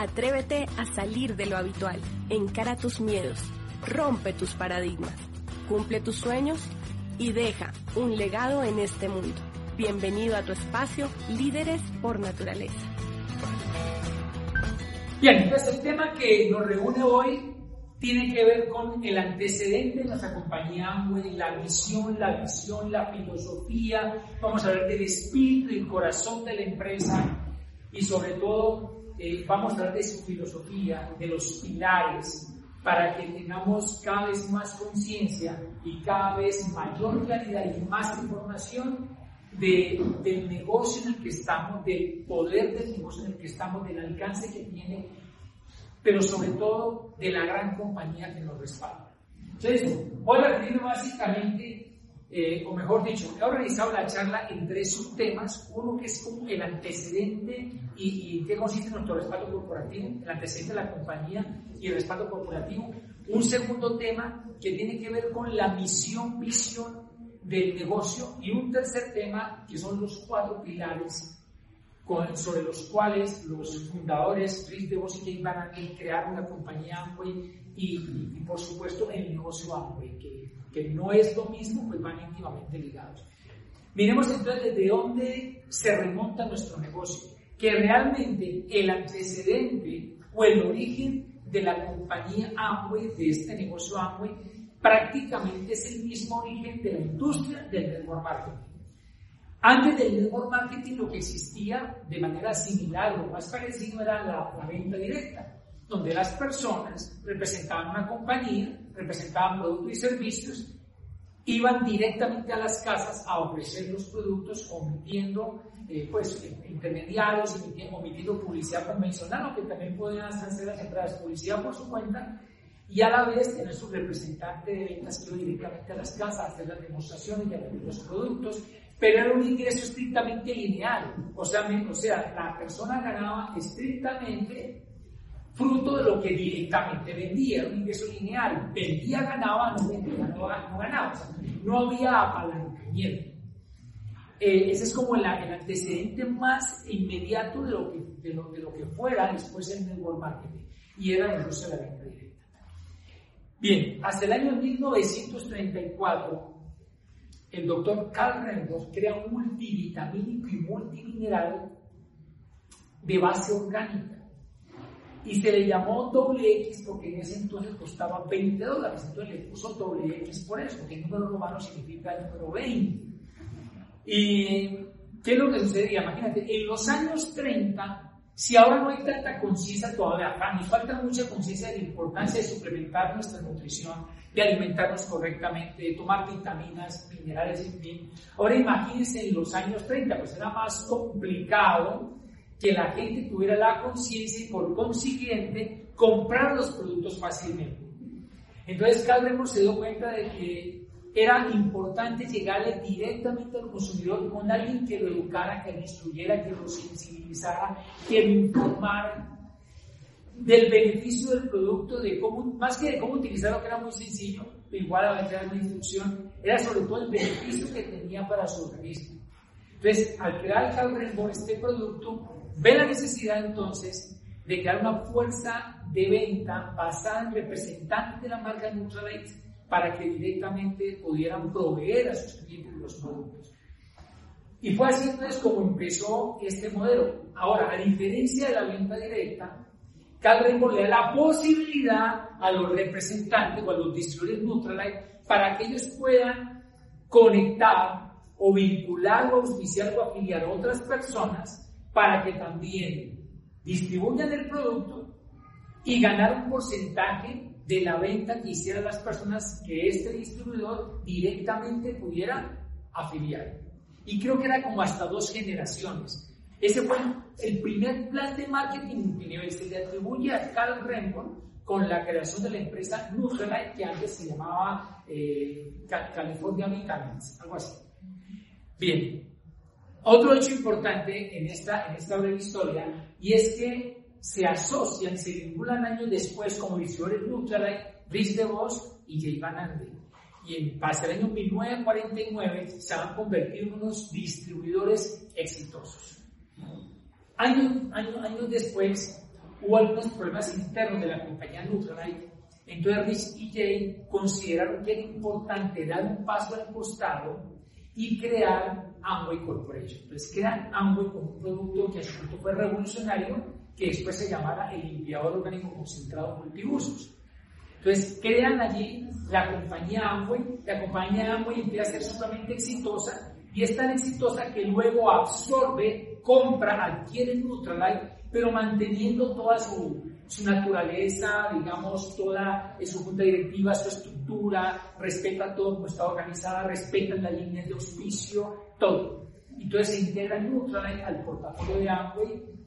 Atrévete a salir de lo habitual, encara tus miedos, rompe tus paradigmas, cumple tus sueños y deja un legado en este mundo. Bienvenido a tu espacio Líderes por Naturaleza. Bien, entonces el tema que nos reúne hoy tiene que ver con el antecedente de nuestra compañía la misión, la visión, la filosofía. Vamos a hablar del espíritu y corazón de la empresa y sobre todo eh, vamos a hablar de su filosofía, de los pilares, para que tengamos cada vez más conciencia y cada vez mayor claridad y más información de, del negocio en el que estamos, del poder del negocio en el que estamos, del alcance que tiene pero sobre todo de la gran compañía que nos respalda. Entonces, voy a referirme básicamente, eh, o mejor dicho, he organizado la charla en tres subtemas, uno que es como el antecedente y, en qué consiste nuestro respaldo corporativo, el antecedente de la compañía y el respaldo corporativo, un segundo tema que tiene que ver con la misión, visión del negocio. Y un tercer tema que son los cuatro pilares sobre los cuales los fundadores Chris DeVos y Jay Van crearon la compañía Amway y, por supuesto el negocio Amway, que, que no es lo mismo, pues van íntimamente ligados. Miremos entonces desde dónde se remonta nuestro negocio, que realmente el antecedente o el origen de la compañía Amway, de este negocio Amway, prácticamente es el mismo origen de la industria del network marketing. Antes del network marketing lo que existía de manera similar, lo más parecido era la, venta directa, donde las personas representaban una compañía, representaban productos y servicios, iban directamente a las casas a ofrecer los productos omitiendo eh, pues, intermediarios, omitiendo, publicidad convencional, aunque también podían hacer las publicidad por su cuenta, y a la vez tener su representante de ventas que iba directamente a las casas a hacer las demostraciones y a vender los productos pero era un ingreso estrictamente lineal. O sea, o sea, la persona ganaba estrictamente fruto de lo que directamente vendía, era un ingreso lineal. Vendía, ganaba, no vendía, no, ganaba. O sea, no había apalancamiento. Eh, ese es como el antecedente más inmediato de lo, que, de, lo, de lo que fuera después el network marketing. Y era el negocio de la venta directa. Bien, hasta el año 1934 el doctor Carl Rendorf crea un multivitamínico y multimineral de base orgánica. Y se le llamó doble X porque en ese entonces costaba 20 dólares. Entonces le puso doble X por eso, porque el número romano significa el número 20. ¿Y qué es lo que sucedía? Imagínate, en los años 30 si ahora no hay tanta conciencia todavía acá, nos falta mucha conciencia de la importancia de suplementar nuestra nutrición, de alimentarnos correctamente, de tomar vitaminas, minerales, en fin. Ahora imagínense en los años 30, pues era más complicado que la gente tuviera la conciencia y por consiguiente comprar los productos fácilmente. Entonces Calderón se dio cuenta de que era importante llegarle directamente al consumidor con alguien que lo educara, que lo instruyera, que lo sensibilizara, que lo informara del beneficio del producto, de cómo, más que de cómo utilizarlo, que era muy sencillo, igual a veces una instrucción, era sobre todo el beneficio que tenía para su organismo. Entonces, al crear Calbrembo este producto, ve la necesidad entonces de crear una fuerza de venta basada en representantes de la marca Nutrilite para que directamente pudieran proveer a sus clientes los productos. Y fue así entonces como empezó este modelo. Ahora, a diferencia de la venta directa, Calrenco le da la posibilidad a los representantes o a los distribuidores Nutrilite para que ellos puedan conectar o vincular o auspiciar o afiliar a otras personas para que también distribuyan el producto y ganar un porcentaje de la venta que hicieran las personas que este distribuidor directamente pudiera afiliar. Y creo que era como hasta dos generaciones. Ese fue el primer plan de marketing que se le atribuye a Carl Rembrandt con la creación de la empresa Nutrilite, que antes se llamaba eh, California Vitamins, algo así. Bien, otro hecho importante en esta, en esta breve historia, y es que se asocian, se vinculan años después como distribuidores Nutrilite, Rich DeVos y Jay Van Ande. Y en base al año 1949 se han convertido en unos distribuidores exitosos. Años, años, años después, hubo algunos problemas internos de la compañía Nutrilite. Entonces Rich y Jay consideraron que era importante dar un paso al costado y crear Amway Corporation. Entonces crean Amway como un producto que a su punto fue revolucionario, que después se llamara el limpiador orgánico concentrado multiusos. Entonces crean allí la compañía Amway, la compañía Amway empieza a ser sumamente exitosa y es tan exitosa que luego absorbe, compra, adquiere Nutrilite, pero manteniendo toda su, su naturaleza, digamos, toda su junta directiva, su estructura, respeta todo como está organizada, respeta las líneas de auspicio, todo. Entonces se integra Nutrilite al portafolio de Amway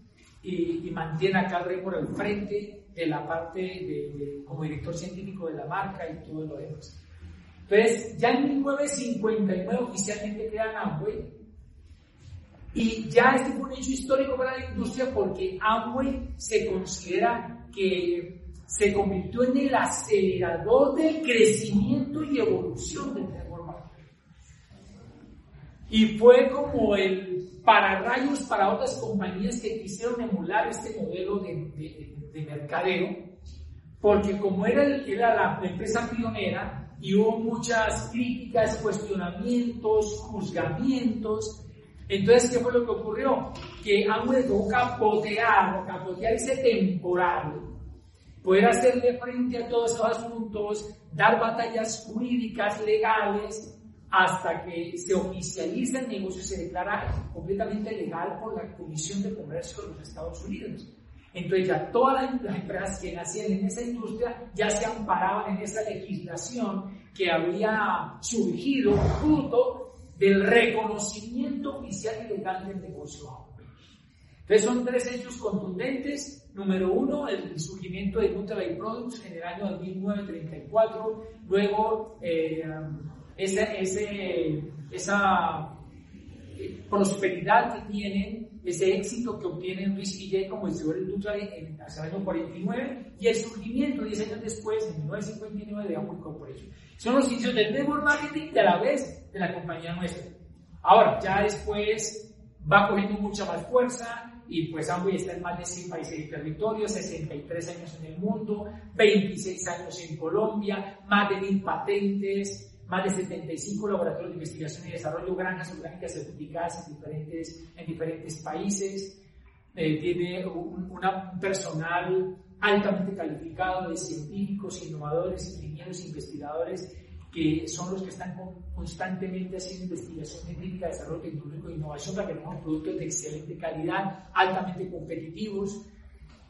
y, mantiene a Carl por el frente de la parte de, como director científico de la marca y todo lo demás. Entonces, ya en 1959 oficialmente crean Amway y ya este fue un hecho histórico para la industria porque Amway se considera que se convirtió en el acelerador del crecimiento y evolución del marketing. Y fue como el pararrayos para otras compañías que quisieron emular este modelo de, de, de mercadeo, porque como era, era la empresa pionera, y hubo muchas críticas, cuestionamientos, juzgamientos. Entonces, ¿qué fue lo que ocurrió? Que Amway tuvo capotear, capotear ese temporal, poder hacerle frente a todos esos asuntos, dar batallas jurídicas, legales, hasta que se oficializa el negocio y se declara completamente legal por la Comisión de Comercio de los Estados Unidos. Entonces ya todas las empresas que nacían en esa industria ya se amparaban en esa legislación que había surgido fruto del reconocimiento oficial y legal del negocio Entonces son tres hechos contundentes. Número uno, el surgimiento de Nutrilite Products en el año 1934. Luego, eh, ese, ese, esa eh, prosperidad que tienen ese éxito que obtienen Luis Guillén como distribuidor industrial en, hasta el año 49 y el surgimiento 10 años después, en 1959, de Amway Corporation. Son los inicios del network marketing y a la vez de la compañía nuestra. Ahora, ya después va cogiendo mucha más fuerza y pues Amway está en más de 100 países y territorios, 63 años en el mundo, 26 años en Colombia, más de 1000 patentes, más de 75 laboratorios de investigación y desarrollo, granjas orgánicas certificadas en diferentes, en diferentes países, eh, tiene un, una, personal altamente calificado de científicos, innovadores, ingenieros, investigadores, que son los que están constantemente haciendo investigación científica, desarrollo tecnológico e innovación para que tengamos productos de excelente calidad, altamente competitivos,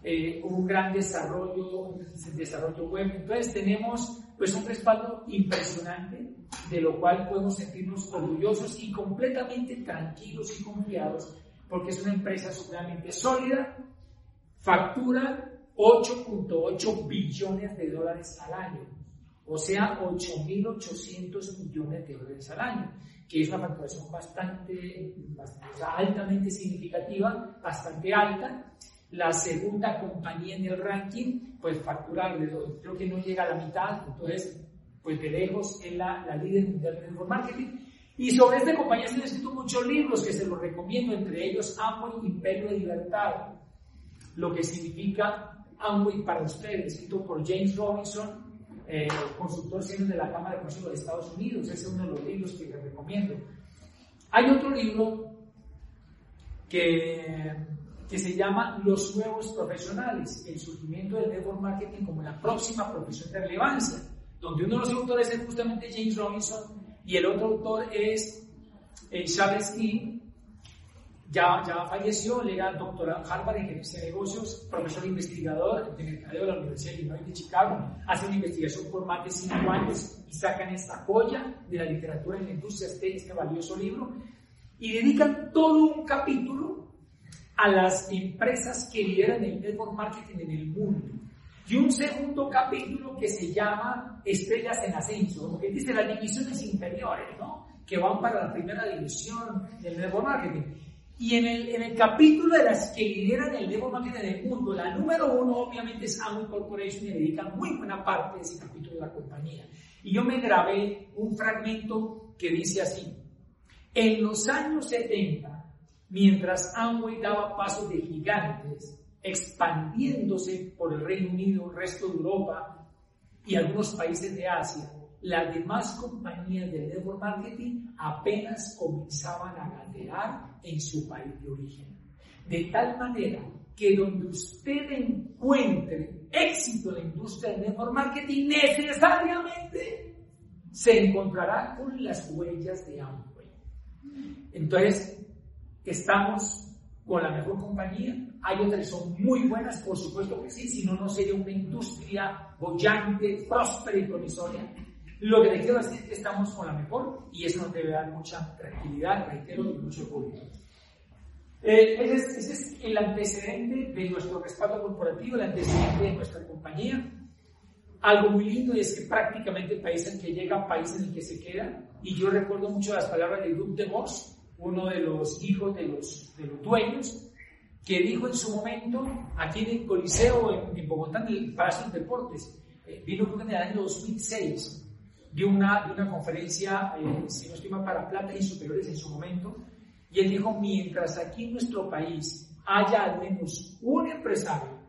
eh, un gran desarrollo, desarrollo web. Entonces tenemos pues un respaldo impresionante, de lo cual podemos sentirnos orgullosos y completamente tranquilos y confiados, porque es una empresa sumamente sólida, factura 8.8 billones de dólares al año, o sea, 8.800 millones de dólares al año, que es una facturación bastante, bastante altamente significativa, bastante alta, la segunda compañía en el ranking, pues facturar, creo que no llega a la mitad, entonces, pues de lejos es la, la líder mundial de network marketing. Y sobre esta compañía se han escrito muchos libros que se los recomiendo, entre ellos Amway, Imperio de Libertad, lo que significa Amway para ustedes, escrito por James Robinson, eh, consultor de la Cámara de Comercio de Estados Unidos, ese es uno de los libros que les recomiendo. Hay otro libro que que se llama Los Nuevos Profesionales, el surgimiento del network marketing como la próxima profesión de relevancia, donde uno de los autores es justamente James Robinson y el otro autor es eh, Charles King, ya, ya falleció, le era doctorado en Harvard en gerencia de negocios, profesor investigador de mercadeo de la Universidad de Illinois de Chicago, hace una investigación por más de cinco años y sacan esta joya de la literatura en la industria, este, este valioso libro, y dedican todo un capítulo a las empresas que lideran el network marketing en el mundo. Y un segundo capítulo que se llama Estrellas en Ascenso, que dice las divisiones inferiores, ¿no? que van para la primera división del network marketing. Y en el, en el capítulo de las que lideran el network marketing en el mundo, la número uno obviamente es Amway Corporation y dedican muy buena parte de ese capítulo de la compañía. Y yo me grabé un fragmento que dice así, en los años 70, Mientras Amway daba pasos de gigantes, expandiéndose por el Reino Unido, el resto de Europa y algunos países de Asia, las demás compañías de network marketing apenas comenzaban a gatear en su país de origen. De tal manera que donde usted encuentre éxito en la industria del network marketing, necesariamente se encontrará con las huellas de Amway. Entonces, estamos con la mejor compañía. Hay otras que son muy buenas, por supuesto que sí, si no, no sería una industria bollante, próspera y promisoria. Lo que le quiero decir es que estamos con la mejor y eso nos debe dar mucha tranquilidad, reitero, y mucho orgullo. Eh, ese, es, el antecedente de nuestro respaldo corporativo, el antecedente de nuestra compañía. Algo muy lindo es que prácticamente el país en que llega, país en el que se queda. Y yo recuerdo mucho las palabras de Luc de Vos, uno de los hijos de los, de los dueños, que dijo en su momento, aquí en el Coliseo, en, Bogotá, en el Palacio de Deportes, eh, vino creo que en el año 2006, dio una, una conferencia, eh, si no estoy para plata y superiores en su momento, y él dijo, mientras aquí en nuestro país haya al menos un empresario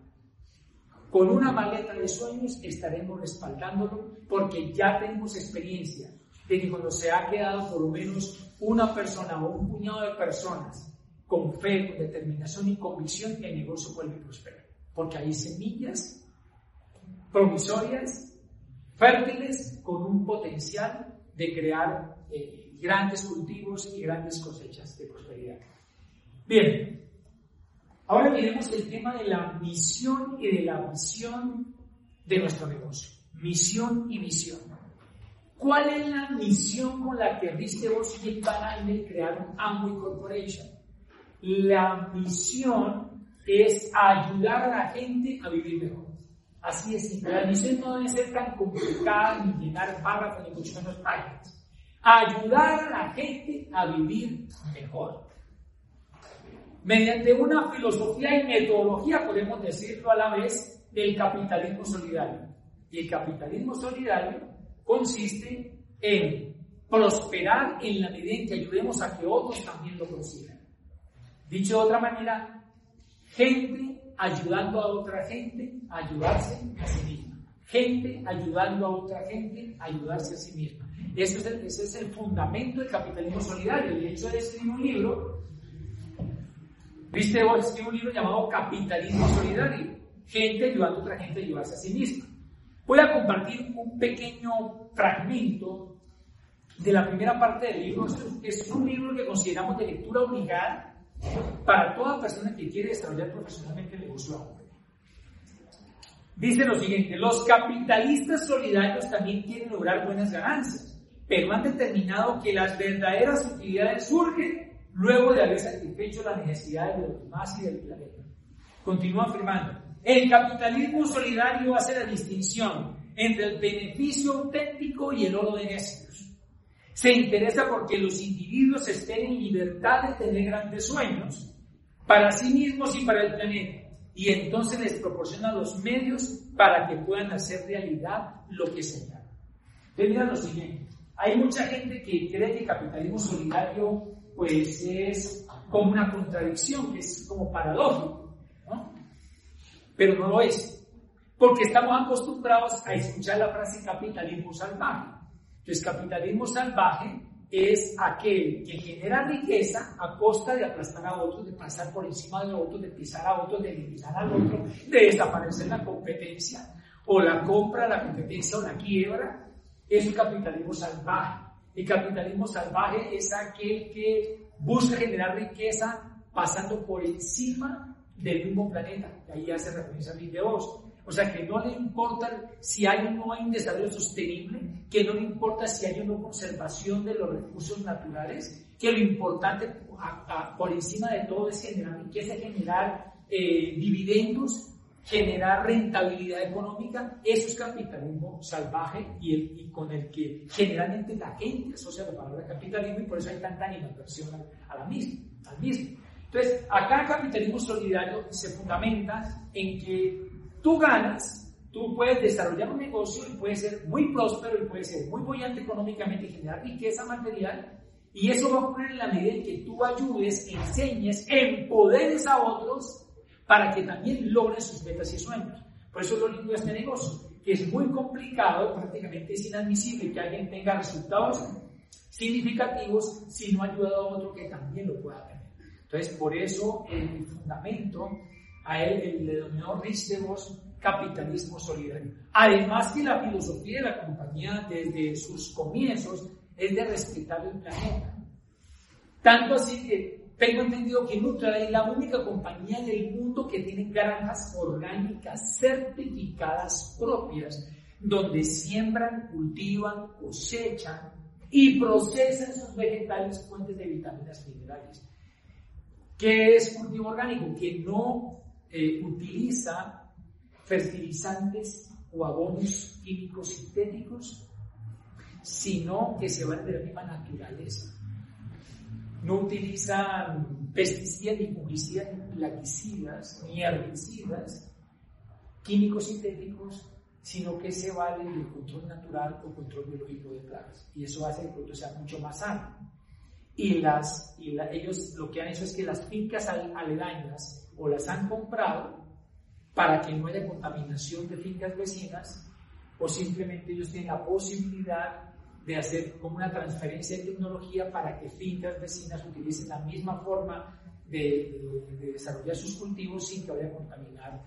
con una maleta de sueños, estaremos respaldándolo porque ya tenemos experiencia de que cuando se ha quedado por lo menos una persona o un puñado de personas con fe, con determinación y convicción, el negocio vuelve a prosperar. Porque hay semillas promisorias, fértiles, con un potencial de crear eh, grandes cultivos y grandes cosechas de prosperidad. Bien, ahora miremos el tema de la misión y de la visión de nuestro negocio. Misión y visión. ¿Cuál es la misión con la que Riste vos y Van crearon Amway Corporation? La misión es ayudar a la gente a vivir mejor. Así es La misión no debe ser tan complicada ni llenar párrafos ni mucho menos páginas. Ayudar a la gente a vivir mejor. Mediante una filosofía y metodología, podemos decirlo a la vez, del capitalismo solidario. Y el capitalismo solidario consiste en prosperar en la medida en que ayudemos a que otros también lo consigan. Dicho de otra manera, gente ayudando a otra gente a ayudarse a sí misma. Gente ayudando a otra gente a ayudarse a sí misma. Ese es el, ese es el fundamento del capitalismo solidario. De hecho, escribir un libro, viste vos, escribí un libro llamado Capitalismo Solidario. Gente ayudando a otra gente a ayudarse a sí misma. Voy a compartir un pequeño fragmento de la primera parte del libro. Es un libro que consideramos de lectura obligada para toda persona que quiere desarrollar profesionalmente el negocio Dice lo siguiente, los capitalistas solidarios también quieren lograr buenas ganancias, pero han determinado que las verdaderas utilidades surgen luego de haber satisfecho las necesidades de los demás y del planeta. Continúa afirmando, el capitalismo solidario hace la distinción entre el beneficio auténtico y el oro de necios. Se interesa porque los individuos estén en libertad de tener grandes sueños para sí mismos y para el planeta. Y entonces les proporciona los medios para que puedan hacer realidad lo que señalan. Mira lo siguiente. Hay mucha gente que cree que el capitalismo solidario pues es como una contradicción, que es como paradójico pero no lo es. Porque estamos acostumbrados a escuchar la frase capitalismo salvaje. Entonces, capitalismo salvaje es aquel que genera riqueza a costa de aplastar a otros, de pasar por encima de otros, de pisar a otros, de eliminar al otro, de desaparecer la competencia, o la compra, la competencia o la quiebra. Es el capitalismo salvaje. El capitalismo salvaje es aquel que busca generar riqueza pasando por encima del mismo planeta. ahí hace referencia a de voz. O sea, que no le importa si hay o no hay un desarrollo sostenible, que no le importa si hay o no conservación de los recursos naturales, que lo importante por encima de todo es generar riqueza, generar eh, dividendos, generar rentabilidad económica. Eso es capitalismo salvaje y, el, y, con el que generalmente la gente asocia la palabra capitalismo y por eso hay tanta animadversión a, la misma, al mismo. Entonces, acá el capitalismo solidario se fundamenta en que tú ganas, tú puedes desarrollar un negocio y puede ser muy próspero y puede ser muy bollante económicamente y generar riqueza material. Y eso va a ocurrir en la medida en que tú ayudes, enseñes, empoderes a otros para que también logren sus metas y sueños. Por eso lo lindo de este negocio, que es muy complicado, prácticamente es inadmisible que alguien tenga resultados significativos si no ha ayudado a otro que también lo pueda tener. Entonces, por eso el fundamento a él le denominó Rich DeVos capitalismo solidario. Además que la filosofía de la compañía desde sus comienzos es de respetar el planeta. Tanto así que tengo entendido que Nutra es la única compañía del mundo que tiene granjas orgánicas certificadas propias, donde siembran, cultivan, cosechan y procesan sus vegetales fuentes de vitaminas minerales. ¿Qué es cultivo orgánico? Que no eh, utiliza fertilizantes o abonos químicos sintéticos, sino que se van de la misma naturaleza. No utilizan pesticidas, ni publicidad, ni plaguicidas, ni herbicidas, químicos sintéticos, sino que se vale del control natural o control biológico de plagas. Y eso hace que el producto sea mucho más sano. Y, las, y ellos lo que han hecho es que las fincas aledañas o las han comprado para que no haya contaminación de fincas vecinas o simplemente ellos tienen la posibilidad de hacer como una transferencia de tecnología para que fincas vecinas utilicen la misma forma de, desarrollar sus cultivos sin que vaya a contaminar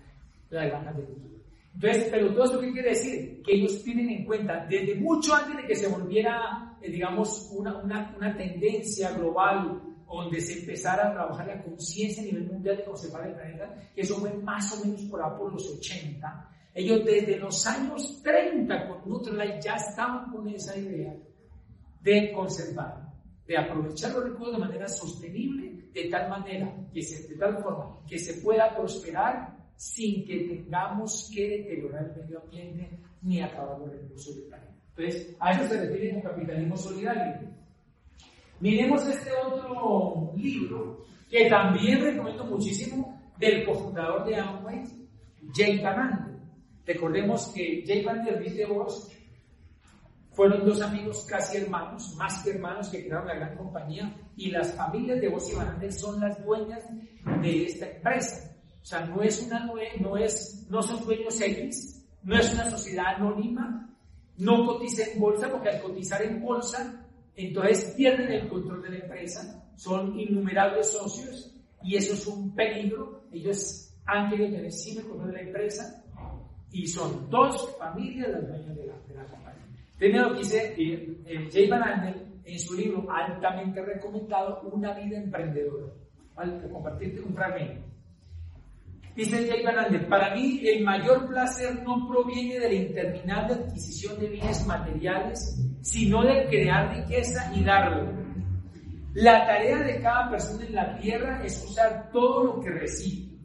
las granjas de cultivo. Entonces, pero todo esto qué quiere decir? Que ellos tienen en cuenta, desde mucho antes de que se volviera, eh, digamos, una, una, una tendencia global donde se empezara a trabajar la conciencia a nivel mundial de conservar el planeta, que eso fue más o menos por, por los 80. Ellos desde los años 30 con Nutrilite ya estaban con esa idea de conservar, de aprovechar los recursos de manera sostenible, de tal manera, que se, de tal forma, que se pueda prosperar sin que tengamos que deteriorar el medio ambiente ni acabar los recursos del planeta. Entonces, a eso se refiere el capitalismo solidario. Miremos este otro libro que también recomiendo muchísimo del cofundador de Amway, Jay Van Recordemos que Jay Van y de Vos fueron dos amigos casi hermanos, más que hermanos que crearon la gran compañía y las familias de Vos y Van son las dueñas de esta empresa. O sea, no es una no es no son dueños X, no es una sociedad anónima, no cotiza en bolsa porque al cotizar en bolsa entonces pierden el control de la empresa, son innumerables socios y eso es un peligro. Ellos han querido tener siempre el control de la empresa y son dos familias las dueñas de la, de la compañía. Primero dice eh, eh, Jay Van Andel en su libro altamente recomendado Una vida emprendedora. Vale, compartirte un fragmento. Dice Jay Andel, para mí el mayor placer no proviene de la interminable adquisición de bienes materiales sino de crear riqueza y darlo. La tarea de cada persona en la tierra es usar todo lo que recibe,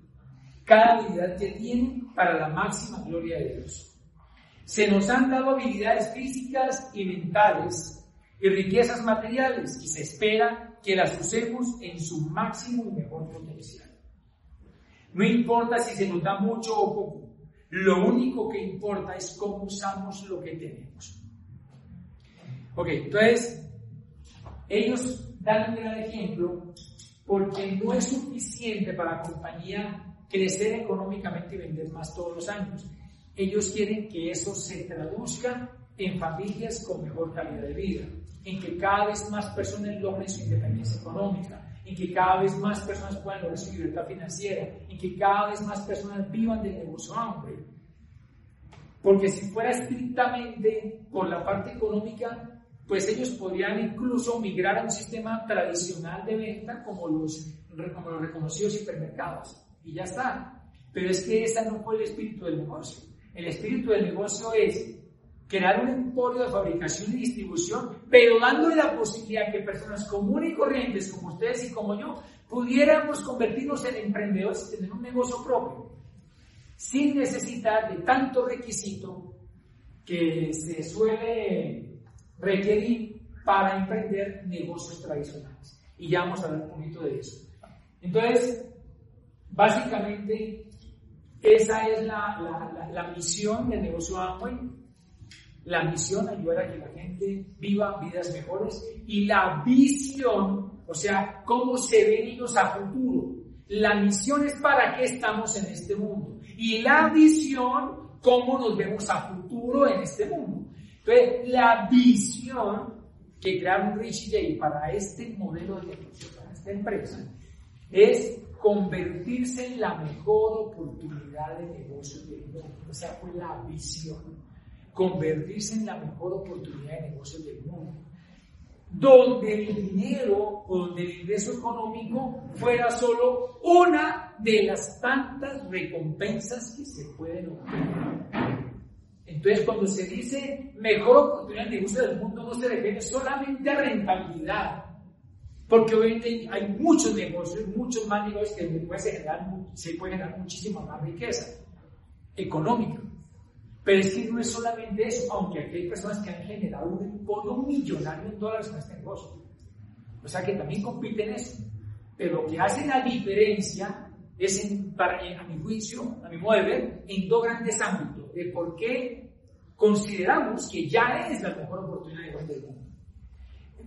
cada habilidad que tiene para la máxima gloria de Dios. Se nos han dado habilidades físicas y mentales y riquezas materiales y se espera que las usemos en su máximo y mejor potencial. No importa si se nos da mucho o poco, lo único que importa es cómo usamos lo que tenemos. Ok, entonces, ellos dan un gran ejemplo porque no es suficiente para la compañía crecer económicamente y vender más todos los años. Ellos quieren que eso se traduzca en familias con mejor calidad de vida, en que cada vez más personas logren su independencia económica, en que cada vez más personas puedan lograr su libertad financiera, en que cada vez más personas vivan del negocio hambre. Porque si fuera estrictamente por la parte económica, pues ellos podrían incluso migrar a un sistema tradicional de venta como los, como los reconocidos supermercados. Y ya está. Pero es que ese no fue el espíritu del negocio. El espíritu del negocio es crear un emporio de fabricación y distribución, pero dándole la posibilidad que personas comunes y corrientes como ustedes y como yo pudiéramos convertirnos en emprendedores y tener un negocio propio, sin necesitar de tanto requisito que se suele requerir para emprender negocios tradicionales. Y ya vamos a hablar un poquito de eso. Entonces, básicamente, esa es la, la, misión del negocio Amway. La misión, ayudar a que la gente viva vidas mejores. Y la visión, o sea, cómo se ven a futuro. La misión es para qué estamos en este mundo. Y la visión, cómo nos vemos a futuro en este mundo. Entonces, la visión que crearon Rich y Jay para este modelo de negocio, para esta empresa, es convertirse en la mejor oportunidad de negocio del mundo. O sea, fue la visión. Convertirse en la mejor oportunidad de negocio del mundo. Donde el dinero o donde el ingreso económico fuera solo una de las tantas recompensas que se pueden obtener. Entonces, cuando se dice mejor oportunidad de negocio del mundo, no se refiere solamente a rentabilidad, porque obviamente hay muchos negocios, muchos más negocios que se, generar, se puede generar muchísima más riqueza económica. Pero es que no es solamente eso, aunque aquí hay personas que han generado un emporio millonario en dólares con este negocio. O sea que también compiten eso. Pero lo que hace la diferencia es, en, a mi juicio, a mi modo de ver, en dos grandes ámbitos. De por qué consideramos que ya es la mejor oportunidad de del mundo.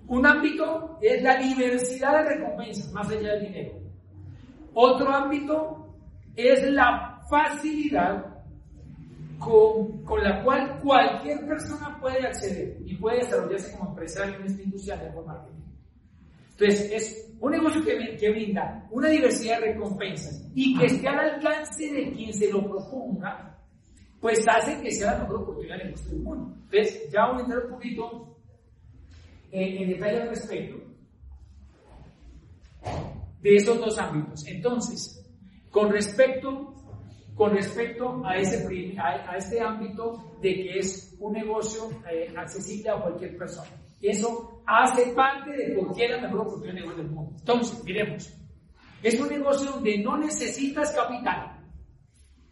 Un ámbito es la diversidad de recompensas, más allá del dinero. Otro ámbito es la facilidad con, con, la cual cualquier persona puede acceder y puede desarrollarse como empresario en esta industria de marketing. Entonces, es un negocio que, que, brinda una diversidad de recompensas y que esté al alcance de quien se lo proponga pues hace que sea la mejor oportunidad de negocio del mundo. Entonces, ya voy a entrar un poquito en, en detalle al respecto de esos dos ámbitos. Entonces, con respecto, con respecto a, ese, a, este ámbito de que es un negocio eh, accesible a cualquier persona. Eso hace parte de es la mejor oportunidad de negocio del mundo. Entonces, miremos. Es un negocio donde no necesitas capital.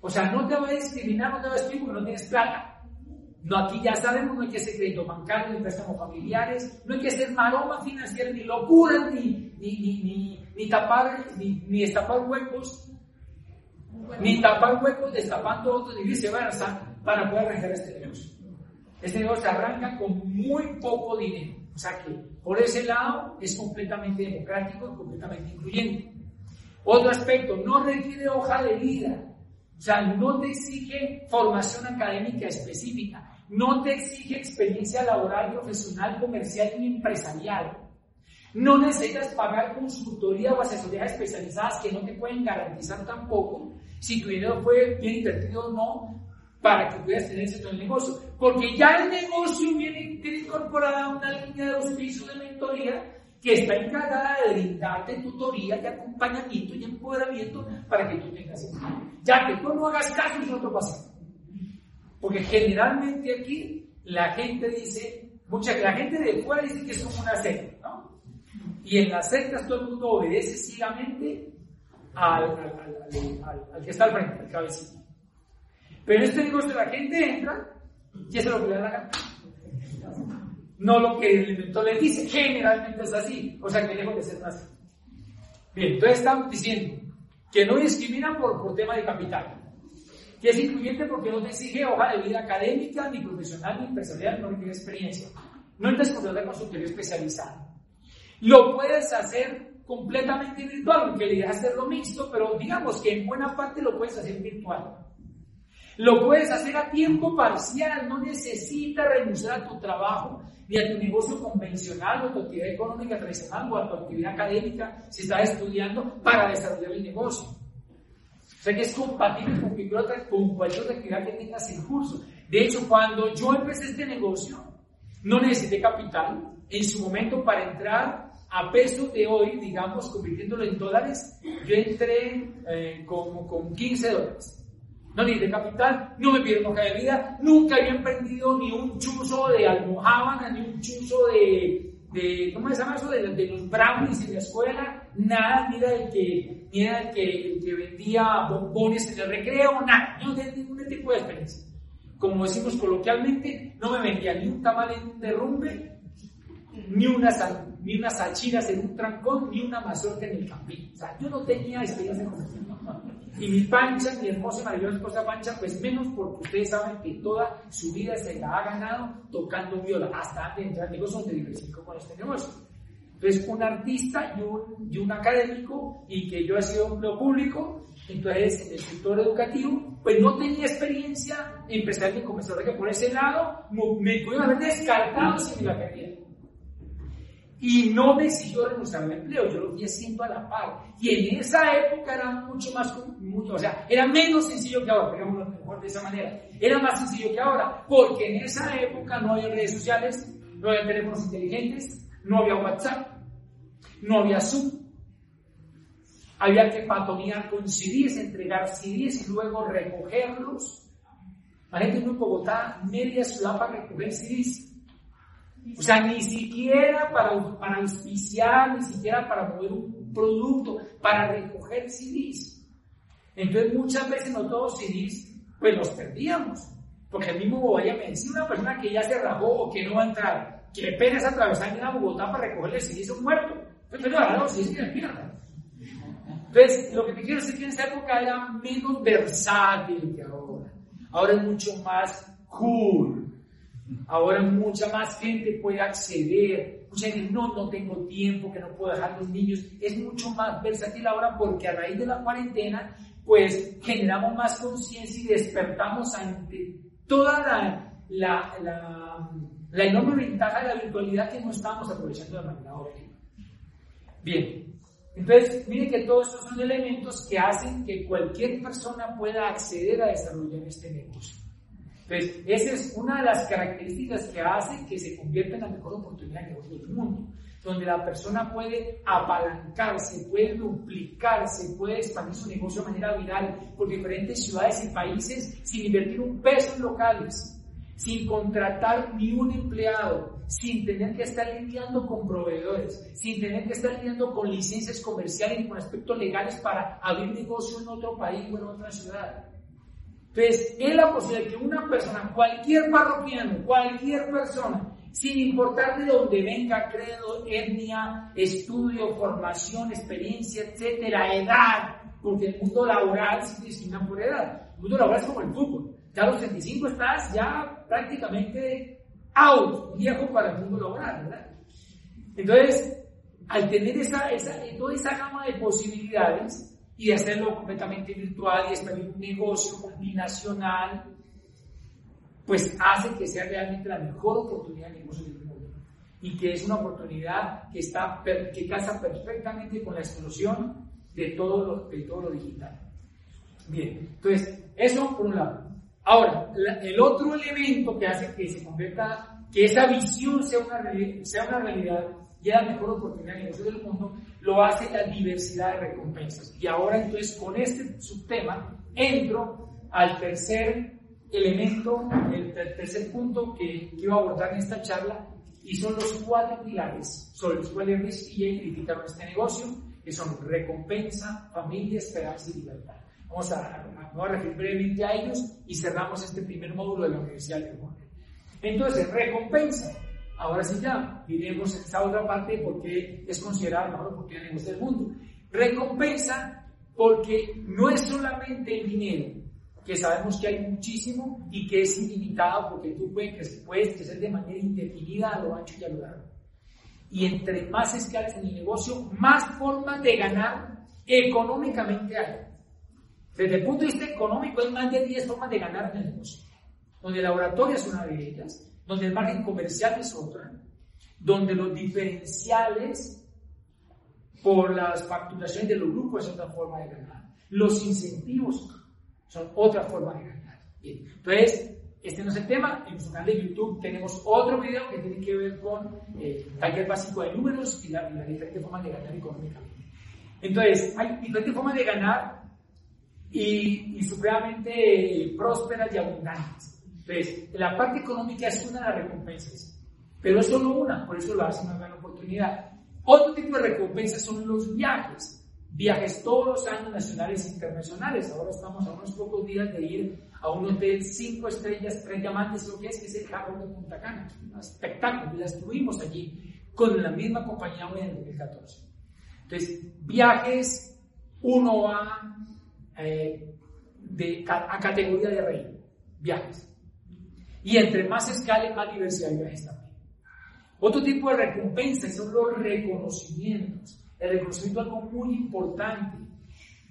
O sea, no te va a discriminar, no te va a excluir porque no tienes plata. No, aquí ya sabemos, no hay que ser crédito bancario, ni préstamos familiares, no hay que ser maroma financiera, ni locura, ni, ni, ni, ni, tapar, ni, ni destapar huecos, ni tapar huecos destapando otros, ni viceversa, para poder arrancar este negocio. Este negocio arranca con muy poco dinero. O sea que, por ese lado, es completamente democrático y completamente incluyente. Otro aspecto, no requiere hoja de vida. O sea, no te exige formación académica específica, no te exige experiencia laboral, profesional, comercial ni empresarial. No necesitas pagar consultoría o asesorías especializadas que no te pueden garantizar tampoco si tu dinero fue bien invertido o no para que puedas tener éxito en el negocio. Porque ya el negocio viene, incorporada una línea de auspicio de mentoría que está encargada de brindarte tutoría, de acompañamiento y empoderamiento para que tú tengas éxito. Ya que tú no hagas caso es otro paso. Porque generalmente aquí la gente dice, mucha la gente de fuera dice que es como una secta, ¿no? Y en las sectas todo el mundo obedece ciegamente al, al, que está al frente, al cabecito. Pero este negocio la gente entra y es lo que le la gana no lo que el inventor le dice. Generalmente es así, o sea que lejos de ser así. Bien, entonces estamos diciendo que no discrimina por, por tema de capital, que es incluyente porque no te exige hoja de vida académica, ni profesional, ni empresarial, no requiere experiencia. No necesitas contratar consultoría especializada. Lo puedes hacer completamente virtual, aunque le dejas hacerlo mixto, pero digamos que en buena parte lo puedes hacer virtual. Lo puedes hacer a tiempo parcial, no necesitas renunciar a tu trabajo ni a tu negocio convencional o tu actividad económica tradicional o a tu actividad académica si estás estudiando para desarrollar el negocio. O sea que es compatible con cualquier con cualquier otra actividad que tengas en curso. De hecho, cuando yo empecé este negocio, no necesité capital. En su momento, para entrar a peso de hoy, digamos, convirtiéndolo en dólares, yo entré eh, como con 15 dólares no ni de capital, no me pidieron hoja de vida, nunca había emprendido ni un chuzo de almohábana, ni un chuzo de, de ¿cómo se llama eso? De, de, los brownies en la escuela, nada, ni era el que, ni era el que, el que vendía bombones en el recreo, nada, no tenía ningún tipo de experiencia. Como decimos coloquialmente, no me vendía ni un tamal en un derrumbe, ni unas, ni unas salchiras en un trancón, ni una mazorca en el campín. O sea, yo no tenía experiencia con esto. Y mi Pancha, mi hermosa y maravillosa esposa Pancha, pues menos porque ustedes saben que toda su vida se la ha ganado tocando viola, hasta antes de entrar al negocio donde diversificó con este negocio. Entonces, un artista y un, y un académico, y que yo he sido empleo público, entonces en el sector educativo, pues no tenía experiencia empresarial y comercial, que por ese lado me pudieron haber descartado si me la. Y no me exigió renunciar al empleo, yo lo fui haciendo a la par. Y en esa época era mucho más, mucho, o sea, era menos sencillo que ahora, digamos mejor de esa manera. Era más sencillo que ahora, porque en esa época no había redes sociales, no había teléfonos inteligentes, no había WhatsApp, no había Zoom. Había que patonear con CDs, entregar CDs y luego recogerlos. gente en Bogotá, media ciudad para recoger CDs. O sea, ni siquiera para, para auspiciar, ni siquiera para mover un producto, para recoger CDs. Entonces muchas veces no todos CDs, pues los perdíamos. Porque el mismo vaya me decía una persona que ya se rajó o que no va a entrar, que pena atravesar a Bogotá para recogerle CDs a un muerto. Entonces, lo que te quiero decir es que en esa época era menos versátil que ahora. Ahora es mucho más cool Ahora mucha más gente puede acceder. Mucha gente, no, no tengo tiempo, que no puedo dejar los niños. Es mucho más versátil ahora porque a raíz de la cuarentena, pues generamos más conciencia y despertamos ante toda la, enorme ventaja de la virtualidad que no estamos aprovechando de manera óptima. Bien, entonces miren que todos estos son elementos que hacen que cualquier persona pueda acceder a desarrollar este negocio. Entonces, esa es una de las características que hace que se convierta en la mejor oportunidad de negocio del mundo, donde la persona puede apalancarse, puede duplicarse, puede expandir su negocio de manera viral por diferentes ciudades y países sin invertir un peso en locales, sin contratar ni un empleado, sin tener que estar lidiando con proveedores, sin tener que estar lidiando con licencias comerciales y con aspectos legales para abrir negocio en otro país o en otra ciudad. Entonces, es la posibilidad que una persona, cualquier parroquiano, cualquier persona, sin importar de dónde venga, credo, etnia, estudio, formación, experiencia, etcétera, edad, porque el mundo laboral se distingue por edad. El mundo laboral es como el fútbol. Ya a los 35 estás ya prácticamente out, viejo para el mundo laboral, ¿verdad? Entonces, al tener esa, toda esa gama de posibilidades, y hacerlo completamente virtual y expandir un negocio multinacional, pues hace que sea realmente la mejor oportunidad de negocio del mundo. Y que es una oportunidad que, está, que casa perfectamente con la explosión de todo, lo, de todo lo digital. Bien, entonces, eso por un lado. Ahora, el otro elemento que hace que se convierta, que esa visión sea una, sea una realidad, y es la mejor oportunidad de negocio del mundo, lo hace la diversidad de recompensas. Y ahora entonces con este subtema entro al tercer elemento, el tercer punto que quiero abordar en esta charla, y son los cuatro pilares sobre los cuales y criticaron este negocio, que son recompensa, familia, esperanza y libertad. Vamos a, a, a referir brevemente a ellos y cerramos este primer módulo de la Universidad de California. Entonces, recompensa. Ahora sí ya, diremos esta otra parte porque es considerada la mejor oportunidad de negocio del mundo. Recompensa porque no es solamente el dinero, que sabemos que hay muchísimo y que es ilimitado porque tú puedes, puedes crecer de manera indefinida a lo ancho y a lo largo. Y entre más escalas en el negocio, más formas de ganar económicamente hay. Desde el punto de vista económico hay más de 10 formas de ganar en el negocio, donde el laboratorio es una de ellas, donde el margen comercial es otra, donde los diferenciales por las facturaciones de los grupos es otra forma de ganar, los incentivos son otra forma de ganar. Entonces, este no es el tema, en nuestro canal de YouTube tenemos otro video que tiene que ver con eh, taller básico de números y las la diferentes formas de ganar económicamente. Entonces, hay diferentes formas de ganar y, y supremamente prósperas y abundantes. Entonces, la parte económica es una de las recompensas, pero es solo una, por eso lo hace una gran oportunidad. Otro tipo de recompensas son los viajes. Viajes todos los años nacionales e internacionales. Ahora estamos a unos pocos días de ir a un hotel cinco estrellas, tres diamantes, lo que es, que es el Cabo de Punta Cana. Un espectáculo, la estuvimos allí con la misma compañía en el 2014. Entonces, viajes uno a, eh, de, a categoría de rey. Viajes. Y entre más escala, más diversidad hay viajes también. Otro tipo de recompensa son los reconocimientos. El reconocimiento es algo muy importante.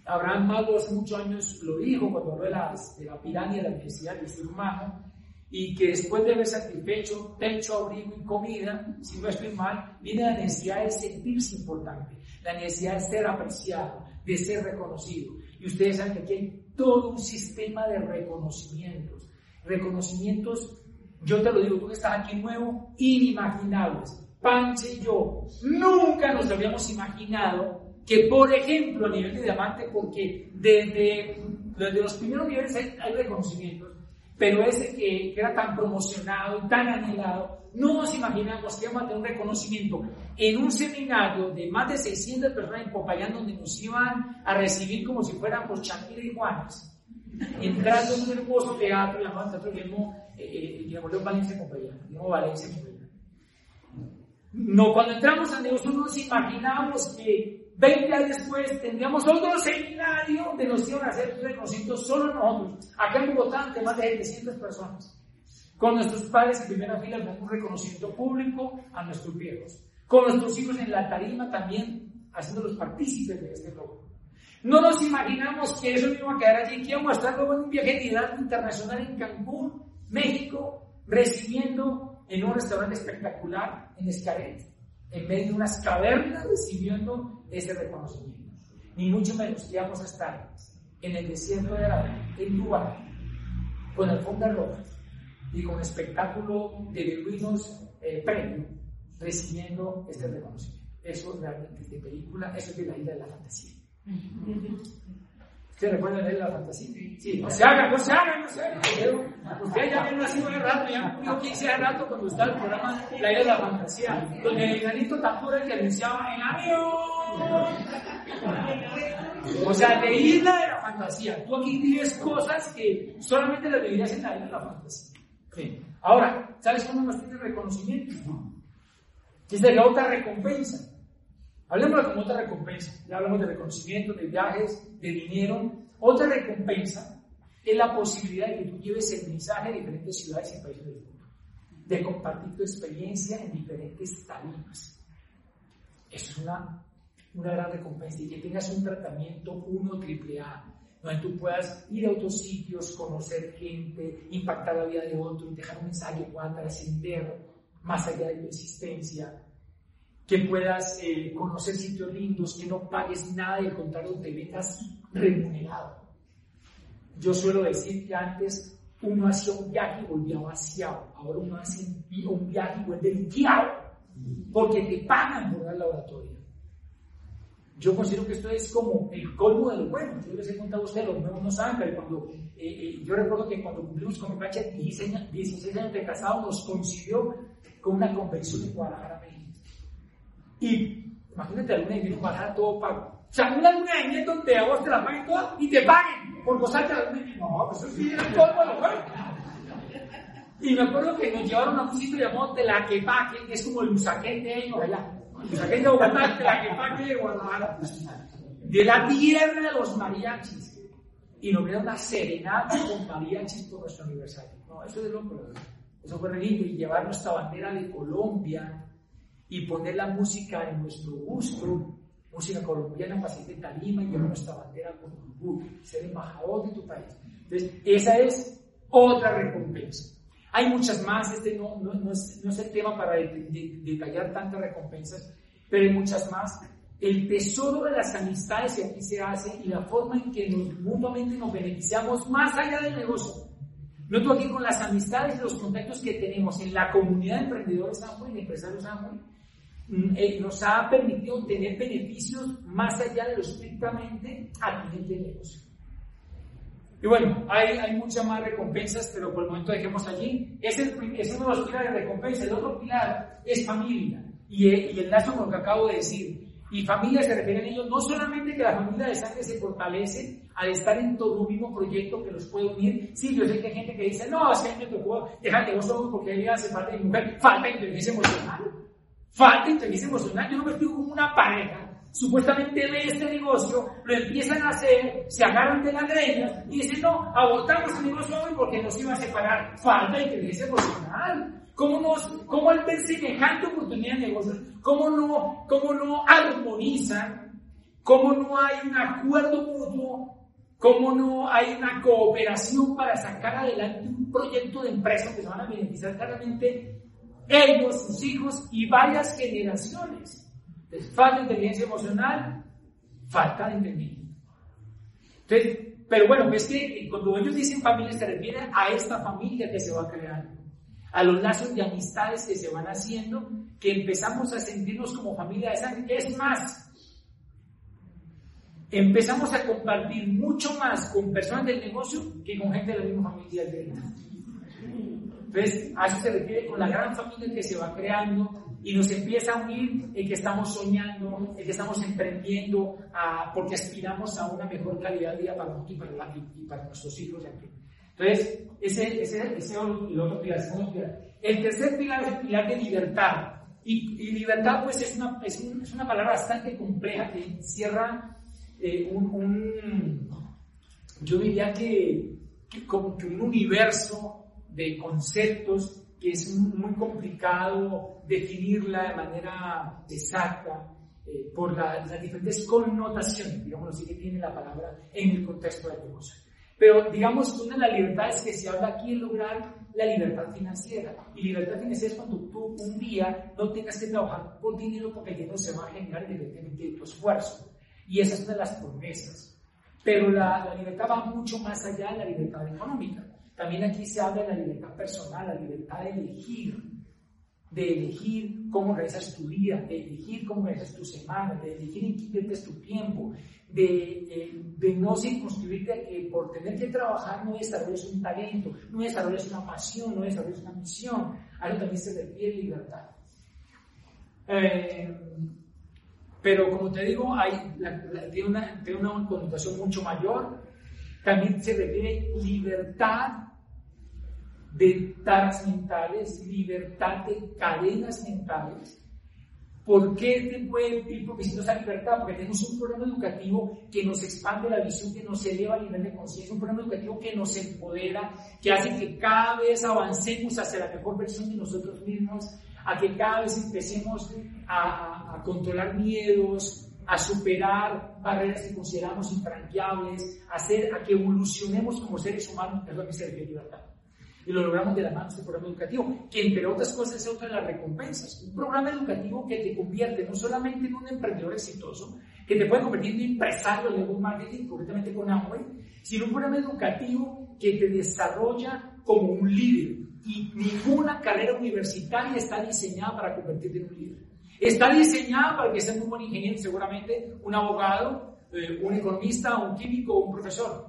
Abraham Maslow hace muchos años lo dijo cuando habló de la, de la pirámide de la necesidad del ser humano, y que después de haber satisfecho techo, abrigo y comida, si no estoy mal, viene la necesidad de sentirse importante, la necesidad de ser apreciado, de ser reconocido. Y ustedes saben que aquí hay todo un sistema de reconocimientos. Reconocimientos, yo te lo digo, tú que estás aquí nuevo, inimaginables. Panche y yo nunca nos habíamos imaginado que, por ejemplo, a nivel de diamante, porque desde, desde los primeros niveles hay, reconocimientos, pero ese que, era tan promocionado y tan anhelado, no nos imaginamos que íbamos a tener un reconocimiento en un seminario de más de 600 personas en Popayán donde nos iban a recibir como si fuéramos Shakira y Juanes, entrando en un hermoso teatro llamado Teatro Guillermo, eh, eh Valencia Guillermo Valencia Popayán. No, cuando entramos a negocio no nos imaginamos que 20 años después tendríamos otro seminario de nos iban a hacer reconocimientos solo nosotros. Acá en Bogotá, más de 700 personas. Con nuestros padres en primera fila, un reconocimiento público a nuestros viejos. Con nuestros hijos en la tarima también, haciéndolos partícipes de este logro. No nos imaginamos que eso iba a quedar allí, que íbamos en un viaje de internacional en Cancún, México, recibiendo en un restaurante espectacular en Escaret en medio de unas cavernas recibiendo ese reconocimiento. Ni mucho menos que vamos a estar en el desierto de Arabia, en Dubái, con alfombra roja y con espectáculo de beduinos eh, premio, recibiendo este reconocimiento. Eso realmente es de película, eso es de la isla de la fantasía. ¿Se recuerdan de la fantasía? Sí, no se haga, no se haga, no se haga. Usted ya había nacido de rato, ya cumplió 15 de rato cuando estaba el programa La Isla de la Fantasía, donde el granito Tapura que anunciaba en avión. O sea, de Isla de la Fantasía. Tú aquí vives cosas que solamente las vivirías en la Isla de la Fantasía. Sí. Ahora, ¿sabes cómo nos tiene reconocimiento? ¿Qué sería otra recompensa? Hablemos como otra recompensa. Ya hablamos de reconocimiento, de viajes, de dinero. Otra recompensa es la posibilidad de que tú lleves el mensaje a diferentes ciudades y países del mundo. De compartir tu experiencia en diferentes tarimas. Eso es una, una gran recompensa. Y que tengas un tratamiento 1 triple A, donde tú puedas ir a otros sitios, conocer gente, impactar la vida de otro, dejar un mensaje pueda trascender más allá de tu existencia que puedas eh, conocer sitios lindos, que no pagues nada y al contrario te vengas remunerado. Yo suelo decir que antes uno hacía un viaje y volvía vaciado, ahora uno hace un viaje y vuelve limpiado, porque te pagan por dar laboratorio. Yo considero que esto es como el colmo de lo bueno. Yo les he contado a ustedes, los nuevos no saben, pero cuando, eh, eh, yo recuerdo que cuando cumplimos con mi pacha 16, 16 años de casado, nos coincidió con una convención en Guadalajara, y imagínate alguna de para todo pago. O sea, una luna de miel donde a vos te la paguen todas y te paguen por gozarte la luna de miel. No, pues eso sí es todo lo bueno. Y me acuerdo que nos llevaron a un sitio llamado Tlaquepaque, que es como el musaquén de ellos allá. Musaquén de Bogotá, Tlaquepaque de Guadalajara. De la tierra de los mariachis. Y nos dieron una serenata con mariachis por nuestro aniversario. No, eso es loco, Eso fue lindo. Y llevar nuestra bandera de Colombia y poner la música en nuestro gusto, música colombiana, pasar de tarima y llevar nuestra bandera con orgullo, ser embajador de tu país. Entonces, esa es otra recompensa. Hay muchas más, este no, no, no, es, no es, el tema para detallar tantas recompensas, pero hay muchas más. El tesoro de las amistades que aquí se hace y la forma en que nos, mutuamente nos beneficiamos más allá del negocio. No tú aquí con las amistades y los contactos que tenemos en la comunidad de emprendedores Amway, de empresarios Amway, eh, nos ha permitido tener beneficios más allá de lo estrictamente a nivel de negocio. Y bueno, hay, hay muchas más recompensas, pero por el momento dejemos allí. Ese es, es uno de los pilares de recompensa. El otro pilar es familia. Y, eh, y enlazo con lo que acabo de decir. Y familia se refiere a ellos no solamente que la familia de sangre se fortalece al estar en todo un mismo proyecto que los puede unir. Sí, yo sé que hay gente que dice, no, es que me tocó dejar el negocio porque ahí hace falta de mujer. Falta inteligencia emocional. Falta inteligencia emocional. Yo no me explico como una pareja. Supuestamente ve este negocio, lo empiezan a hacer, se agarran de las greñas y dicen, no, abortamos el negocio hoy porque nos iba a separar. Falta inteligencia emocional. ¿Cómo, nos, cómo al ver semejante oportunidad de negocios, cómo no, cómo no armonizan, cómo no hay un acuerdo mutuo, cómo no hay una cooperación para sacar adelante un proyecto de empresa que se van a beneficiar claramente ellos, sus hijos y varias generaciones. Falta inteligencia emocional, falta de entendimiento. Entonces, pero bueno, es que cuando ellos dicen familia se refiere a esta familia que se va creando, a los lazos de amistades que se van haciendo, que empezamos a sentirnos como familia de sangre. Es más, empezamos a compartir mucho más con personas del negocio que con gente de la misma familia Entonces, a eso se refiere con la gran familia que se va creando, y nos empieza a unir el que estamos soñando, el que estamos emprendiendo, porque aspiramos a una mejor calidad de vida para nosotros y para, nuestros hijos. Entonces, ese, ese, es el otro pilar, el tercer pilar es el pilar de libertad. Y, libertad, pues, es una, es, una palabra bastante compleja que encierra eh, un, yo diría que, que como que un universo de conceptos que es muy complicado definirla de manera exacta eh, por las diferentes connotaciones, digamos así, que tiene la palabra en el contexto de negocio. Pero digamos que una de las libertades que se habla aquí es lograr la libertad financiera. Y libertad financiera es cuando tú un día no tengas que trabajar por dinero porque el dinero se va a generar directamente de tu esfuerzo. Y esa es una de las promesas. Pero la, la libertad va mucho más allá de la libertad económica. También aquí se habla de la libertad personal, la libertad de elegir, de elegir cómo realizas tu día, de elegir cómo realizas tu semana, de elegir en qué inviertes tu tiempo, de, eh, de no circunscribirte a que por tener que trabajar no desarrolles un talento, no desarrolles una pasión, no desarrolles una misión. A eso también se refiere libertad. Eh, pero como te digo, hay, tiene, una, tiene una connotación mucho mayor. También se refiere libertad de taras mentales, libertad de cadenas mentales. ¿Por qué te puede ir propiciando esa libertad? Porque tenemos un programa educativo que nos expande la visión, que nos eleva a nivel de conciencia, un programa educativo que nos empodera, que hace que cada vez avancemos hacia la mejor versión de nosotros mismos, a que cada vez empecemos a controlar miedos, a superar barreras que consideramos infranqueables, a, hacer, a que evolucionemos como seres humanos, es lo que se refiere libertad. Y lo logramos de la mano de este programa educativo, que entre otras cosas es otra de las recompensas. Un programa educativo que te convierte no solamente en un emprendedor exitoso, que te puede convertir en un empresario de network marketing, completamente con Amway, sino un programa educativo que te desarrolla como un líder. Y ninguna carrera universitaria está diseñada para convertirte en un líder. Está diseñada para que seas un buen ingeniero, seguramente un abogado, eh, un economista, un químico un profesor.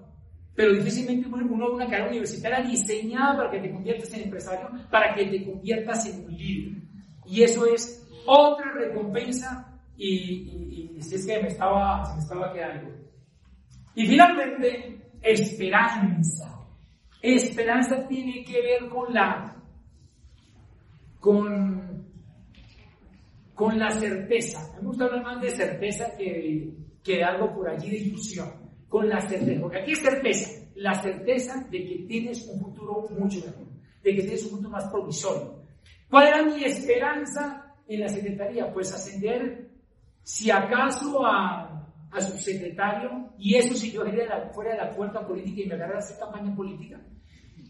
Pero difícilmente uno de una carrera universitaria diseñada para que te conviertas en empresario, para que te conviertas en un líder. Y eso es otra recompensa y, si es que me estaba, se me estaba quedando. Y finalmente, esperanza. Esperanza tiene que ver con la, con, con la certeza. Me gusta hablar más de certeza que, que de algo por allí de ilusión con la certeza, porque aquí es certeza, la certeza de que tienes un futuro mucho mejor, de que tienes un futuro más provisorio. ¿Cuál era mi esperanza en la secretaría? Pues ascender, si acaso, a, a subsecretario, y eso si yo era fuera de la puerta política y me agarrara a hacer campaña política.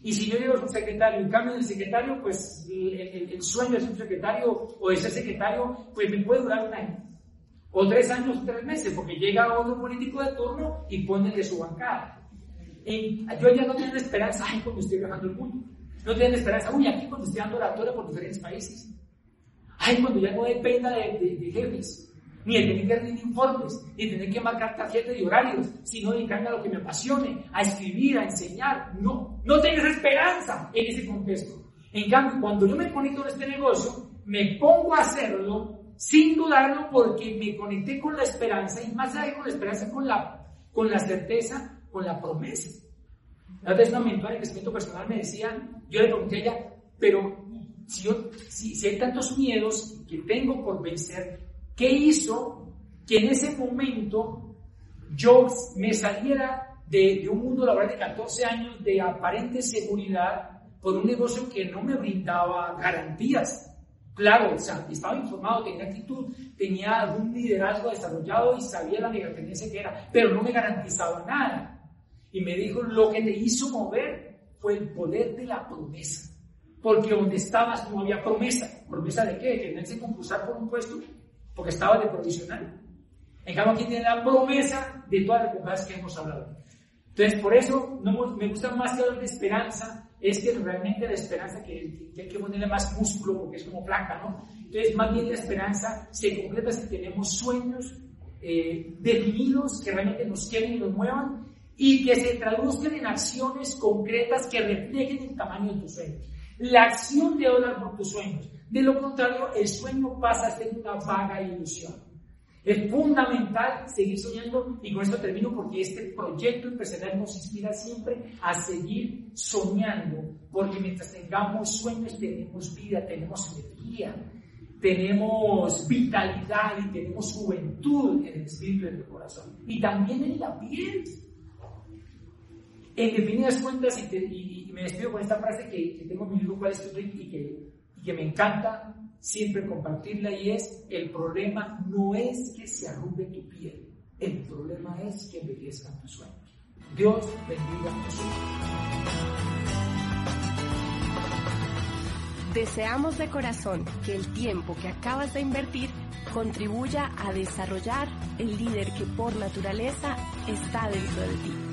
Y si yo llego a subsecretario y cambio de secretario, pues el, sueño de subsecretario o de ser secretario, pues me puede durar un año o tres años, tres meses, porque llega otro político de turno y pone de su bancada. yo ya no tengo esperanza, ay, cuando estoy viajando el mundo. No tengo esperanza, uy, aquí cuando estoy dando oratoria por diferentes países. Ay, cuando ya no dependa de, de, jefes, ni de tener que rendir informes, ni tener que marcar tarjetas y horarios, sino dedicarme a lo que me apasione, a escribir, a enseñar. No, no tengo esperanza en ese contexto. En cambio, cuando yo me conecto a este negocio, me pongo a hacerlo sin dudarlo porque me conecté con la esperanza y más allá con la esperanza, con la, con la certeza, con la promesa. La vez una mentora de crecimiento personal me decía, yo le pregunté a ella, pero si, yo, si, si hay tantos miedos que tengo por vencer, ¿qué hizo que en ese momento yo me saliera de, de, un mundo laboral de 14 años de aparente seguridad por un negocio que no me brindaba garantías. Claro, o sea, estaba informado, tenía actitud, tenía algún liderazgo desarrollado y sabía la megatendencia que era, pero no me garantizaba nada. Y me dijo, lo que te hizo mover fue el poder de la promesa. Porque donde estabas no había promesa. ¿Promesa de qué? Que tenerse concursar por un puesto porque estaba de provisional. En cambio, aquí tiene la promesa de todas las cosas que hemos hablado. Entonces, por eso no, me gusta más que hablar de esperanza, es que realmente la esperanza que, hay que ponerle más músculo porque es como placa, ¿no? Entonces, más bien la esperanza se completa si tenemos sueños eh, definidos que realmente nos quieren y nos muevan y que se traduzcan en acciones concretas que reflejen el tamaño de tus sueños. La acción de orar por tus sueños. De lo contrario, el sueño pasa a ser una vaga ilusión. Es fundamental seguir soñando y con esto termino porque este proyecto empresarial nos inspira siempre a seguir soñando, porque mientras tengamos sueños tenemos vida, tenemos energía, tenemos vitalidad y tenemos juventud en el espíritu y en el corazón y también en la piel. En definidas cuentas, y, me despido con esta frase que, tengo en mi libro Cuál es y que, y que me encanta, siempre compartirla y es, el problema no es que se arrugue tu piel, el problema es que embellezcan tus sueños. Dios bendiga tus sueños. Deseamos de corazón que el tiempo que acabas de invertir contribuya a desarrollar el líder que por naturaleza está dentro de ti.